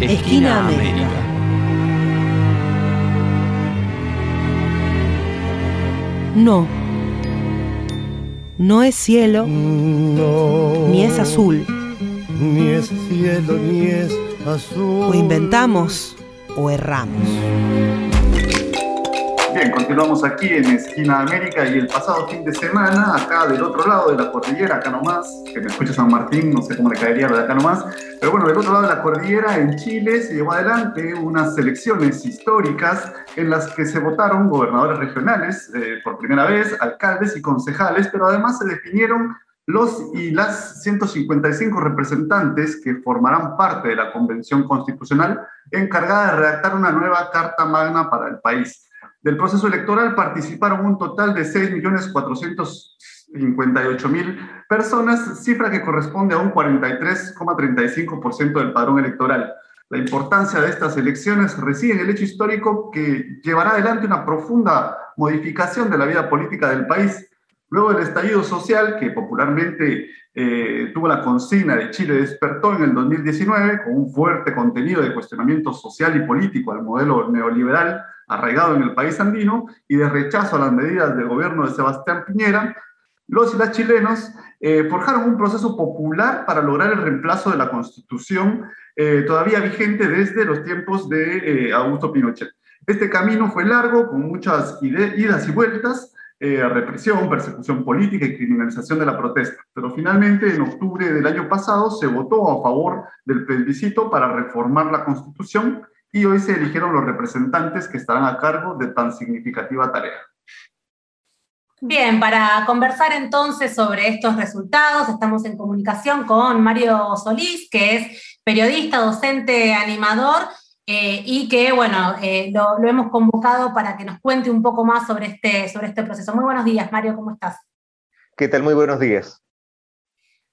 Esquina América. No. No es cielo, ni es azul. Ni es cielo, ni es azul. O inventamos o erramos. Bien, continuamos aquí en Esquina América y el pasado fin de semana, acá del otro lado de la cordillera, acá nomás, que me escucha San Martín, no sé cómo le caería lo de acá nomás, pero bueno, del otro lado de la cordillera, en Chile, se llevó adelante unas elecciones históricas en las que se votaron gobernadores regionales eh, por primera vez, alcaldes y concejales, pero además se definieron los y las 155 representantes que formarán parte de la Convención Constitucional encargada de redactar una nueva Carta Magna para el país. Del proceso electoral participaron un total de 6.458.000 personas, cifra que corresponde a un 43,35% del padrón electoral. La importancia de estas elecciones reside en el hecho histórico que llevará adelante una profunda modificación de la vida política del país. Luego del estallido social, que popularmente eh, tuvo la consigna de Chile despertó en el 2019 con un fuerte contenido de cuestionamiento social y político al modelo neoliberal arraigado en el país andino y de rechazo a las medidas del gobierno de Sebastián Piñera, los chilenos eh, forjaron un proceso popular para lograr el reemplazo de la constitución eh, todavía vigente desde los tiempos de Augusto Pinochet. Este camino fue largo, con muchas idas y vueltas, eh, represión, persecución política y criminalización de la protesta. Pero finalmente, en octubre del año pasado, se votó a favor del plebiscito para reformar la Constitución y hoy se eligieron los representantes que estarán a cargo de tan significativa tarea. Bien, para conversar entonces sobre estos resultados, estamos en comunicación con Mario Solís, que es periodista, docente, animador eh, y que, bueno, eh, lo, hemos convocado para que nos cuente un poco más sobre este, sobre este proceso. Muy buenos días, Mario, ¿cómo estás? ¿Qué tal? Muy buenos días.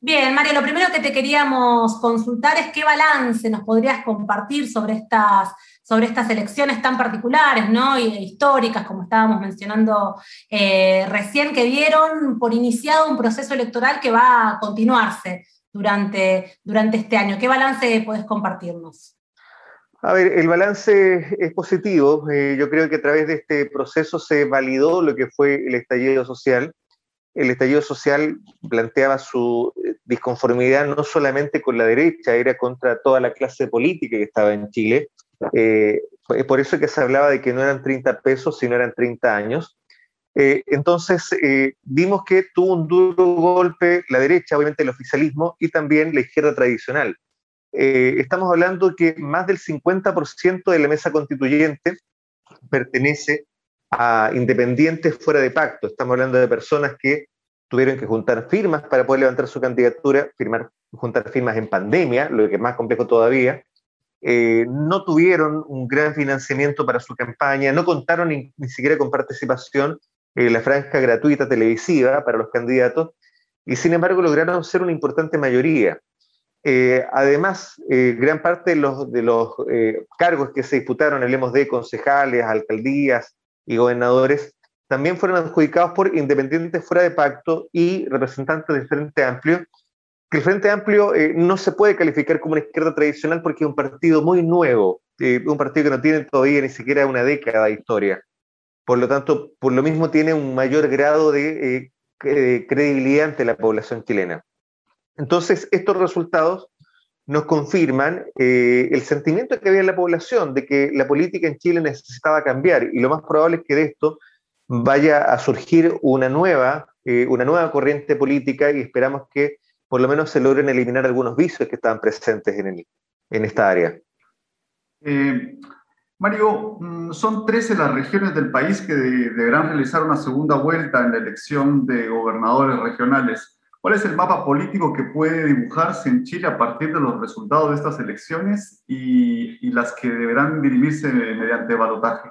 Bien, Mario, lo primero que te queríamos consultar es qué balance nos podrías compartir sobre estas, sobre estas elecciones tan particulares, ¿no? Y históricas, como estábamos mencionando eh, recién, que dieron por iniciado un proceso electoral que va a continuarse durante, durante este año. ¿Qué balance puedes compartirnos? A ver, el balance es positivo. Eh, yo creo que a través de este proceso se validó lo que fue el estallido social. El estallido social planteaba su eh, disconformidad no solamente con la derecha, era contra toda la clase política que estaba en Chile. Eh, por eso que se hablaba de que no eran 30 pesos, sino eran 30 años. entonces, vimos que tuvo un duro golpe la derecha, obviamente el oficialismo, y también la izquierda tradicional eh, estamos hablando que más del 50% de la mesa constituyente pertenece a independientes fuera de pacto. Estamos hablando de personas que tuvieron que juntar firmas para poder levantar su candidatura, firmar, juntar firmas en pandemia, lo que es más complejo todavía. Eh, no tuvieron un gran financiamiento para su campaña, no contaron ni, siquiera con participación en la franja gratuita televisiva para los candidatos, y sin embargo lograron ser una importante mayoría. Eh, además, eh, gran parte de los, de los eh, cargos que se disputaron, hablemos de concejales, alcaldías y gobernadores, también fueron adjudicados por independientes fuera de pacto y representantes del Frente Amplio, el Frente Amplio no se puede calificar como una izquierda tradicional porque es un partido muy nuevo, un partido que no tiene todavía ni siquiera una década de historia. Por lo tanto, por lo mismo tiene un mayor grado de credibilidad ante la población chilena. Entonces, estos resultados nos confirman eh, el sentimiento que había en la población de que la política en Chile necesitaba cambiar y lo más probable es que de esto vaya a surgir una nueva, eh, una nueva corriente política y esperamos que por lo menos se logren eliminar algunos vicios que estaban presentes en, en esta área. Eh, Mario, mm, son 13 las regiones del país que deberán realizar una segunda vuelta en la elección de gobernadores regionales. ¿Cuál es el mapa político que puede dibujarse en Chile a partir de los resultados de estas elecciones y, las que deberán dirimirse mediante balotaje?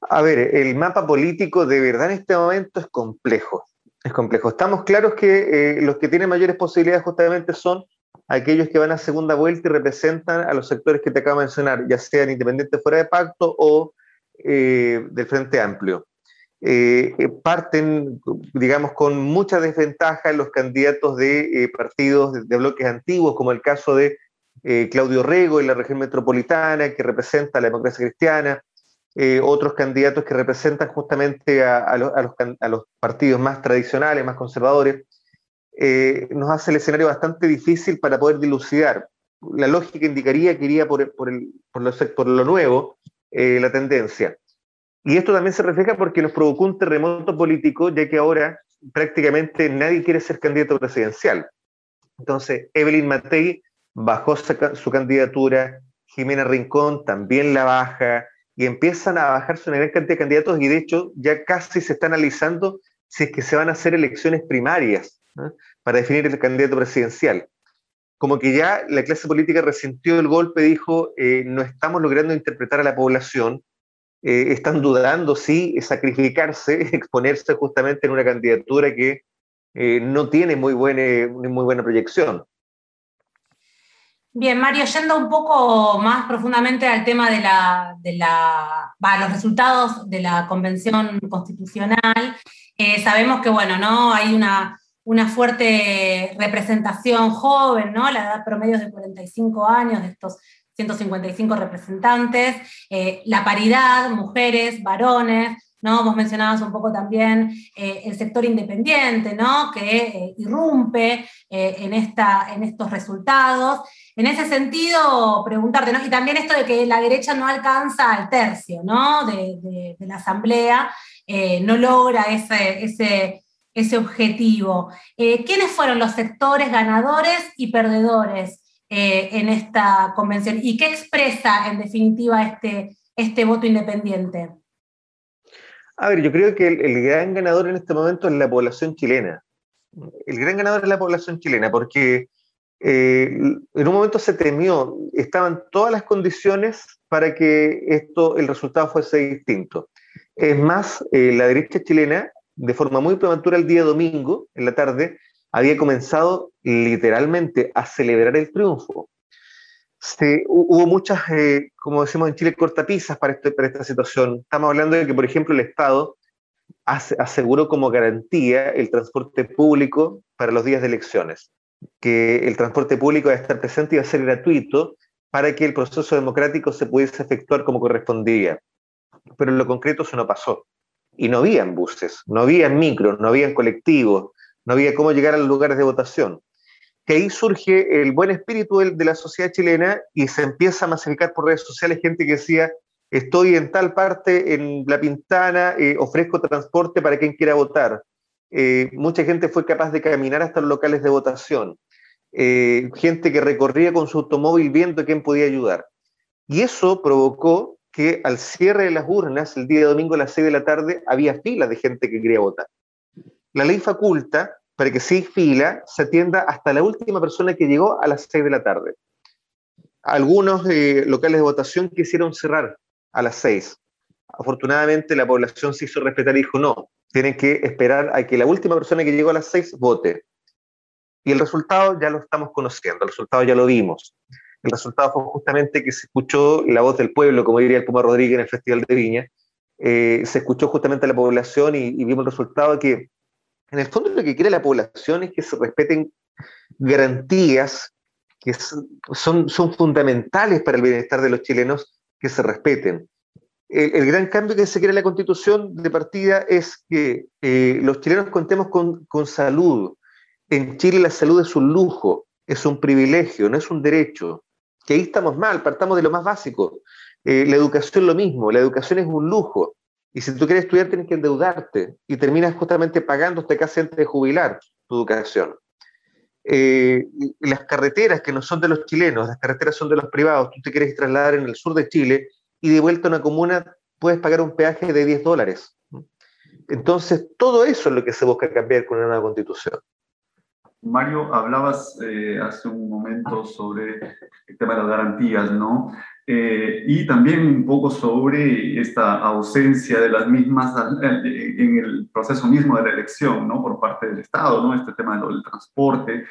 A ver, el mapa político de verdad en este momento es complejo. Es complejo. Estamos claros que eh, los que tienen mayores posibilidades justamente son aquellos que van a segunda vuelta y representan a los sectores que te acabo de mencionar, ya sean independientes fuera de pacto o eh, del Frente Amplio. Eh, eh, parten, digamos, con mucha desventaja los candidatos de eh, partidos de, bloques antiguos, como el caso de eh, Claudio Rego en la región metropolitana, que representa la democracia cristiana, eh, otros candidatos que representan justamente a, los, partidos más tradicionales, más conservadores, eh, nos hace el escenario bastante difícil para poder dilucidar. La lógica indicaría que iría por, por, lo, nuevo la tendencia. Y esto también se refleja porque nos provocó un terremoto político, ya que ahora prácticamente nadie quiere ser candidato presidencial. Entonces, Evelyn Matei bajó su candidatura, Jimena Rincón también la baja, y empiezan a bajarse una gran cantidad de candidatos, y de hecho ya casi se está analizando si es que se van a hacer elecciones primarias para definir el candidato presidencial. Como que ya la clase política resintió el golpe, dijo, eh, no estamos logrando interpretar a la población, eh, están dudando si sacrificarse, exponerse justamente en una candidatura que eh, no tiene muy buena, muy buena proyección. Bien, Mario, yendo un poco más profundamente al tema de, la, de la, los resultados de la Convención Constitucional, eh, sabemos que, bueno, ¿no? Hay una, una fuerte representación joven, ¿no? La edad promedio es de 45 años de estos 155 representantes, eh, la paridad, mujeres, varones, ¿no? Vos mencionabas un poco también eh, el sector independiente, ¿no? Que irrumpe en, esta, en estos resultados. En ese sentido, preguntarte, ¿no? Y también esto de que la derecha no alcanza al tercio, ¿no? De, la asamblea, eh, no logra ese, ese, ese objetivo. Eh, ¿Quiénes fueron los sectores ganadores y perdedores eh, en esta convención? ¿Y qué expresa, en definitiva, este, este voto independiente? A ver, yo creo que el, gran ganador en este momento es la población chilena. El gran ganador es la población chilena, porque eh, en un momento se temió, estaban todas las condiciones para que esto, el resultado fuese distinto. Es más, eh, la derecha chilena, de forma muy prematura el día domingo, en la tarde, había comenzado literalmente a celebrar el triunfo. hubo muchas, eh, como decimos en Chile, cortapisas para, este, para esta situación. Estamos hablando de que, por ejemplo, el Estado aseguró como garantía el transporte público para los días de elecciones que el transporte público iba a estar presente y iba a ser gratuito para que el proceso democrático se pudiese efectuar como correspondía. Pero en lo concreto eso no pasó. Y no habían buses, no habían micros, no habían colectivos, no había cómo llegar a los lugares de votación. Que ahí surge el buen espíritu de la sociedad chilena y se empieza a masificar por redes sociales gente que decía, estoy en tal parte, en La Pintana, eh, ofrezco transporte para quien quiera votar. Eh, mucha gente fue capaz de caminar hasta los locales de votación, eh, gente que recorría con su automóvil viendo quién podía ayudar. Y eso provocó que al cierre de las urnas, el día de domingo a las 6 de la tarde, había filas de gente que quería votar. La ley faculta para que si fila, se atienda hasta la última persona que llegó a las 6 de la tarde. Algunos eh, locales de votación quisieron cerrar a las 6. Afortunadamente la población se hizo respetar y dijo, no, tienen que esperar a que la última persona que llegó a las seis vote. Y el resultado ya lo estamos conociendo, el resultado ya lo vimos. El resultado fue justamente que se escuchó la voz del pueblo, como diría el Puma Rodríguez en el Festival de Viña. Eh, se escuchó justamente a la población y, y, vimos el resultado que, en el fondo, lo que quiere la población es que se respeten garantías que son, fundamentales para el bienestar de los chilenos, que se respeten el, gran cambio que se quiere en la constitución de partida es que eh, los chilenos contemos con, salud. En Chile la salud es un lujo, es un privilegio, no es un derecho. Que ahí estamos mal, partamos de lo más básico. Eh, la educación lo mismo, la educación es un lujo. Y si tú quieres estudiar tienes que endeudarte y terminas justamente pagando hasta casi antes de jubilar tu educación. Eh, las carreteras que no son de los chilenos, las carreteras son de los privados, tú te quieres trasladar en el sur de Chile, y de vuelta a una comuna puedes pagar un peaje de 10 dólares. Entonces, todo eso es lo que se busca cambiar con una nueva constitución. Mario, hablabas eh, hace un momento sobre el tema de las garantías, ¿no? Eh, y también un poco sobre esta ausencia de las mismas eh, en el proceso mismo de la elección, ¿no? Por parte del Estado, ¿no? Este tema del transporte.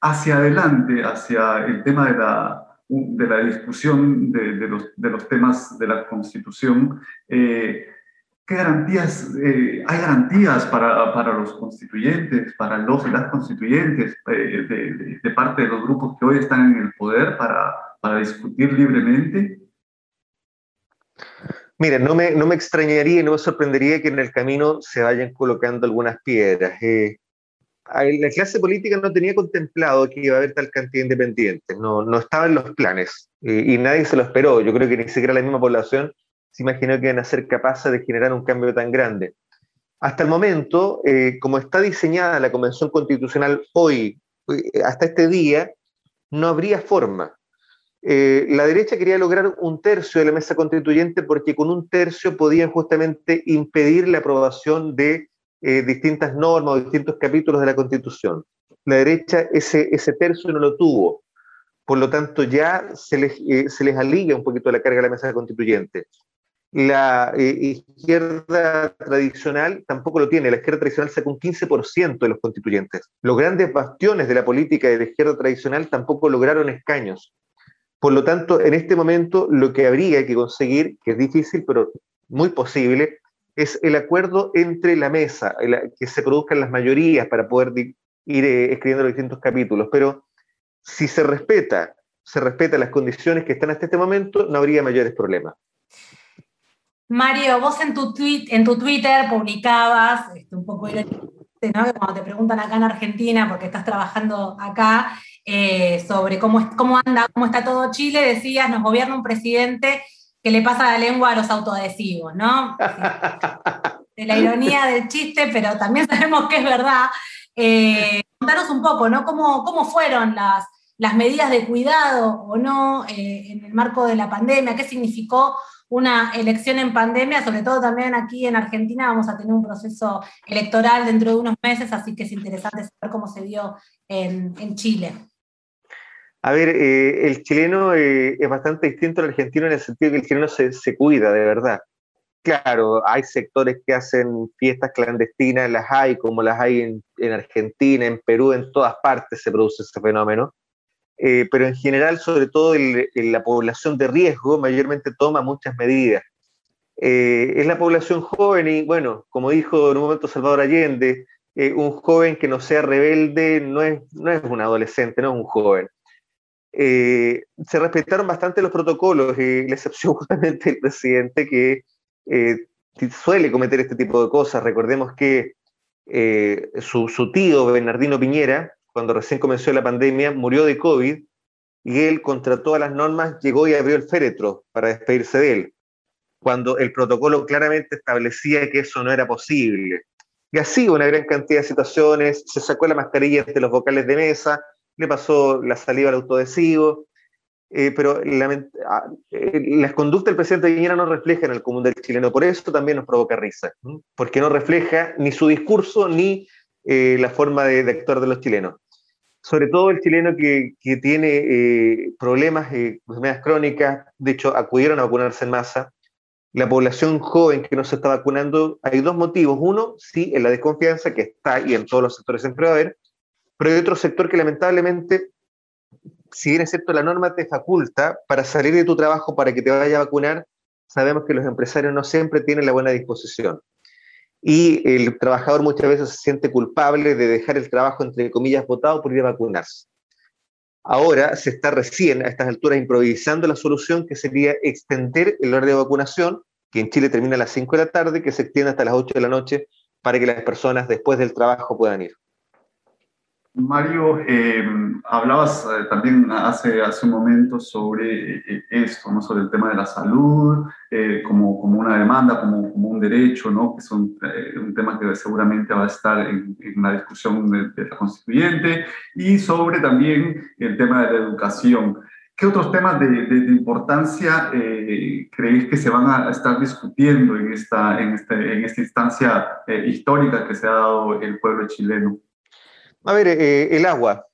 hacia adelante, hacia el tema de la de la discusión de, los, de, los, temas de la Constitución, eh, ¿Qué garantías, eh, hay garantías para, para, los constituyentes, para los y las constituyentes, eh, de, de, parte de los grupos que hoy están en el poder para, para discutir libremente? Mira, no me, no me extrañaría y no me sorprendería que en el camino se vayan colocando algunas piedras. Eh, la clase política no tenía contemplado que iba a haber tal cantidad de independientes, no, no estaba los planes y nadie se lo esperó. Yo creo que ni siquiera la misma población se imaginó que iban a ser capaces de generar un cambio tan grande. Hasta el momento, eh, como está diseñada la Convención Constitucional hoy, eh, hasta este día, no habría forma. Eh, la derecha quería lograr un tercio de la mesa constituyente porque con un tercio podían justamente impedir la aprobación de distintas normas o distintos capítulos de la Constitución. La derecha ese, ese tercio no lo tuvo. Por lo tanto, ya se les, les alivia un poquito la carga de la mesa constituyente la eh, izquierda tradicional tampoco lo tiene. La izquierda tradicional saca un 15% de los constituyentes. Los grandes bastiones de la política de la izquierda tradicional tampoco lograron escaños. Por lo tanto, en este momento lo que habría que conseguir, que es difícil, pero muy posible, es el acuerdo entre la mesa, que se produzcan las mayorías para poder ir eh, escribiendo los distintos capítulos. Pero si se respeta, se respeta las condiciones que están hasta este momento, no habría mayores problemas. Mario, vos en tu, tweet, en tu Twitter publicabas, este, un poco ¿no? cuando te preguntan acá en Argentina, porque estás trabajando acá, eh, sobre cómo, cómo anda, cómo está todo Chile, decías, nos gobierna un presidente que le pasa la lengua a los autoadhesivos, ¿no? De la ironía del chiste, pero también sabemos que es verdad. Eh, contanos un poco, ¿no? ¿Cómo, cómo fueron las, las medidas de cuidado o no eh, en el marco de la pandemia? ¿Qué significó una elección en pandemia, sobre todo también aquí en Argentina vamos a tener un proceso electoral dentro de unos meses, así que es interesante saber cómo se dio en, Chile. A ver, eh, el chileno eh, es bastante distinto al argentino en el sentido que el chileno se, cuida de verdad. Claro, hay sectores que hacen fiestas clandestinas, las hay, como las hay en Argentina, en Perú, en todas partes se produce ese fenómeno. Eh, pero en general, sobre todo en, la población de riesgo, mayormente toma muchas medidas. Eh, es la población joven y, bueno, como dijo en un momento Salvador Allende, eh, un joven que no sea rebelde no es, no es un adolescente, no es un joven. se respetaron bastante los protocolos, la excepción justamente del presidente que suele cometer este tipo de cosas. Recordemos que su tío, Bernardino Piñera, cuando recién comenzó la pandemia, murió de COVID y él, contra todas las normas, llegó y abrió el féretro para despedirse de él, cuando el protocolo claramente establecía que eso no era posible. Y así una gran cantidad de situaciones, se sacó la mascarilla de los vocales de mesa, le pasó la saliva al autodesivo, eh, pero ah, eh, las conductas del presidente Piñera no reflejan el común del chileno, por eso también nos provoca risa, porque no refleja ni su discurso ni eh, la forma de, de, actuar de los chilenos sobre todo el chileno que, tiene eh, problemas, eh, enfermedades crónicas, de hecho acudieron a vacunarse en masa, la población joven que no se está vacunando, hay dos motivos. Uno, sí, en la desconfianza que está y en todos los sectores siempre va a haber, pero hay otro sector que lamentablemente, si bien es cierto, la norma te faculta para salir de tu trabajo para que te vaya a vacunar, sabemos que los empresarios no siempre tienen la buena disposición y el trabajador muchas veces se siente culpable de dejar el trabajo, entre comillas, votado por ir a vacunarse. Ahora se está recién a estas alturas improvisando la solución que sería extender el horario de vacunación, que en Chile termina a las 5 de la tarde, que se extienda hasta las 8 de la noche para que las personas después del trabajo puedan ir. Mario, eh, hablabas eh, también hace, hace un momento sobre eh, esto, ¿no? sobre el tema de la salud, como, como una demanda, como, como un derecho, ¿no? que es un, tema que seguramente va a estar en, la discusión de, la constituyente, y sobre también el tema de la educación. ¿Qué otros temas de, de, importancia creéis que se van a estar discutiendo en esta, en este, en esta instancia histórica que se ha dado el pueblo chileno? A ver, eh, el agua,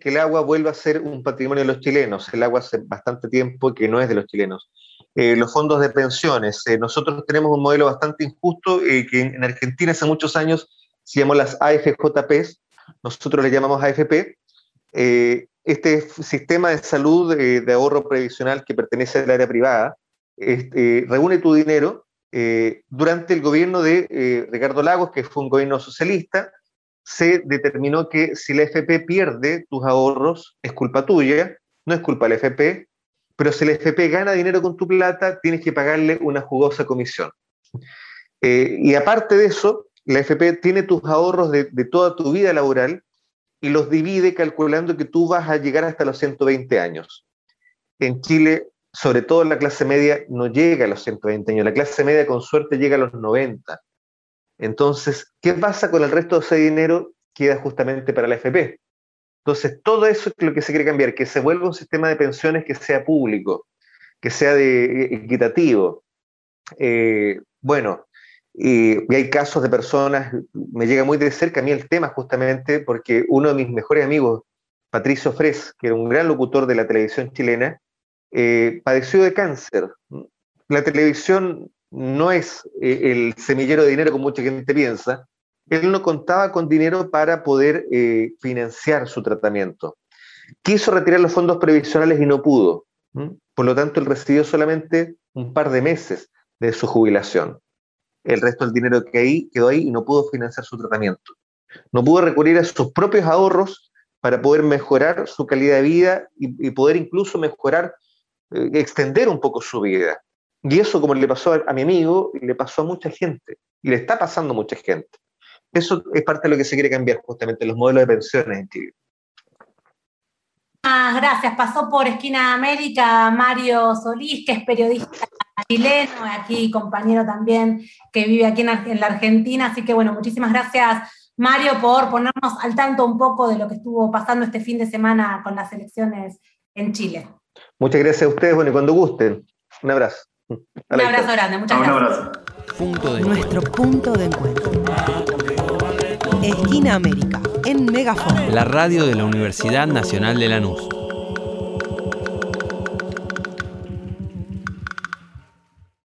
que el agua vuelva a ser un patrimonio de los chilenos. El agua hace bastante tiempo que no es de los chilenos. Eh, los fondos de pensiones. Eh, nosotros tenemos un modelo bastante injusto que en Argentina hace muchos años se llamó las AFJPs, nosotros le llamamos AFP. este sistema de salud de ahorro previsional que pertenece al área privada reúne tu dinero eh, durante el gobierno de eh, Ricardo Lagos, que fue un gobierno socialista, se determinó que si la FP pierde tus ahorros, es culpa tuya, no es culpa de la FP, pero si la FP gana dinero con tu plata, tienes que pagarle una jugosa comisión. Eh, y aparte de eso, la FP tiene tus ahorros de, de, toda tu vida laboral y los divide calculando que tú vas a llegar hasta los 120 años. En Chile sobre todo la clase media, no llega a los 120 años. La clase media con suerte llega a los 90. Entonces, ¿qué pasa con el resto de ese dinero? Queda justamente para la FP. Entonces, todo eso es lo que se quiere cambiar, que se vuelva un sistema de pensiones que sea público, que sea eh, equitativo. Eh, bueno, y, y, hay casos de personas, me llega muy de cerca a mí el tema justamente porque uno de mis mejores amigos, Patricio Fres, que era un gran locutor de la televisión chilena, eh, padeció de cáncer. La televisión no es eh, el semillero de dinero como mucha gente piensa. Él no contaba con dinero para poder eh, financiar su tratamiento. Quiso retirar los fondos previsionales y no pudo. Por lo tanto, él recibió solamente un par de meses de su jubilación. El resto del dinero que ahí quedó ahí y no pudo financiar su tratamiento. No pudo recurrir a sus propios ahorros para poder mejorar su calidad de vida y, y poder incluso mejorar eh, extender un poco su vida. Y eso, como le pasó a, mi amigo, le pasó a mucha gente, y le está pasando a mucha gente. Eso es parte de lo que se quiere cambiar, justamente, los modelos de pensiones en Chile. Ah, gracias. Pasó por Esquina América Mario Solís, que es periodista chileno, aquí compañero también que vive aquí en, en la Argentina. Así que bueno, muchísimas gracias Mario por ponernos al tanto un poco de lo que estuvo pasando este fin de semana con las elecciones en Chile. Muchas gracias a ustedes, bueno, y cuando gusten. Un abrazo. Un abrazo grande, muchas gracias. Un abrazo. Punto de Nuestro punto de encuentro. Esquina América, en Megafon. La radio de la Universidad Nacional de Lanús.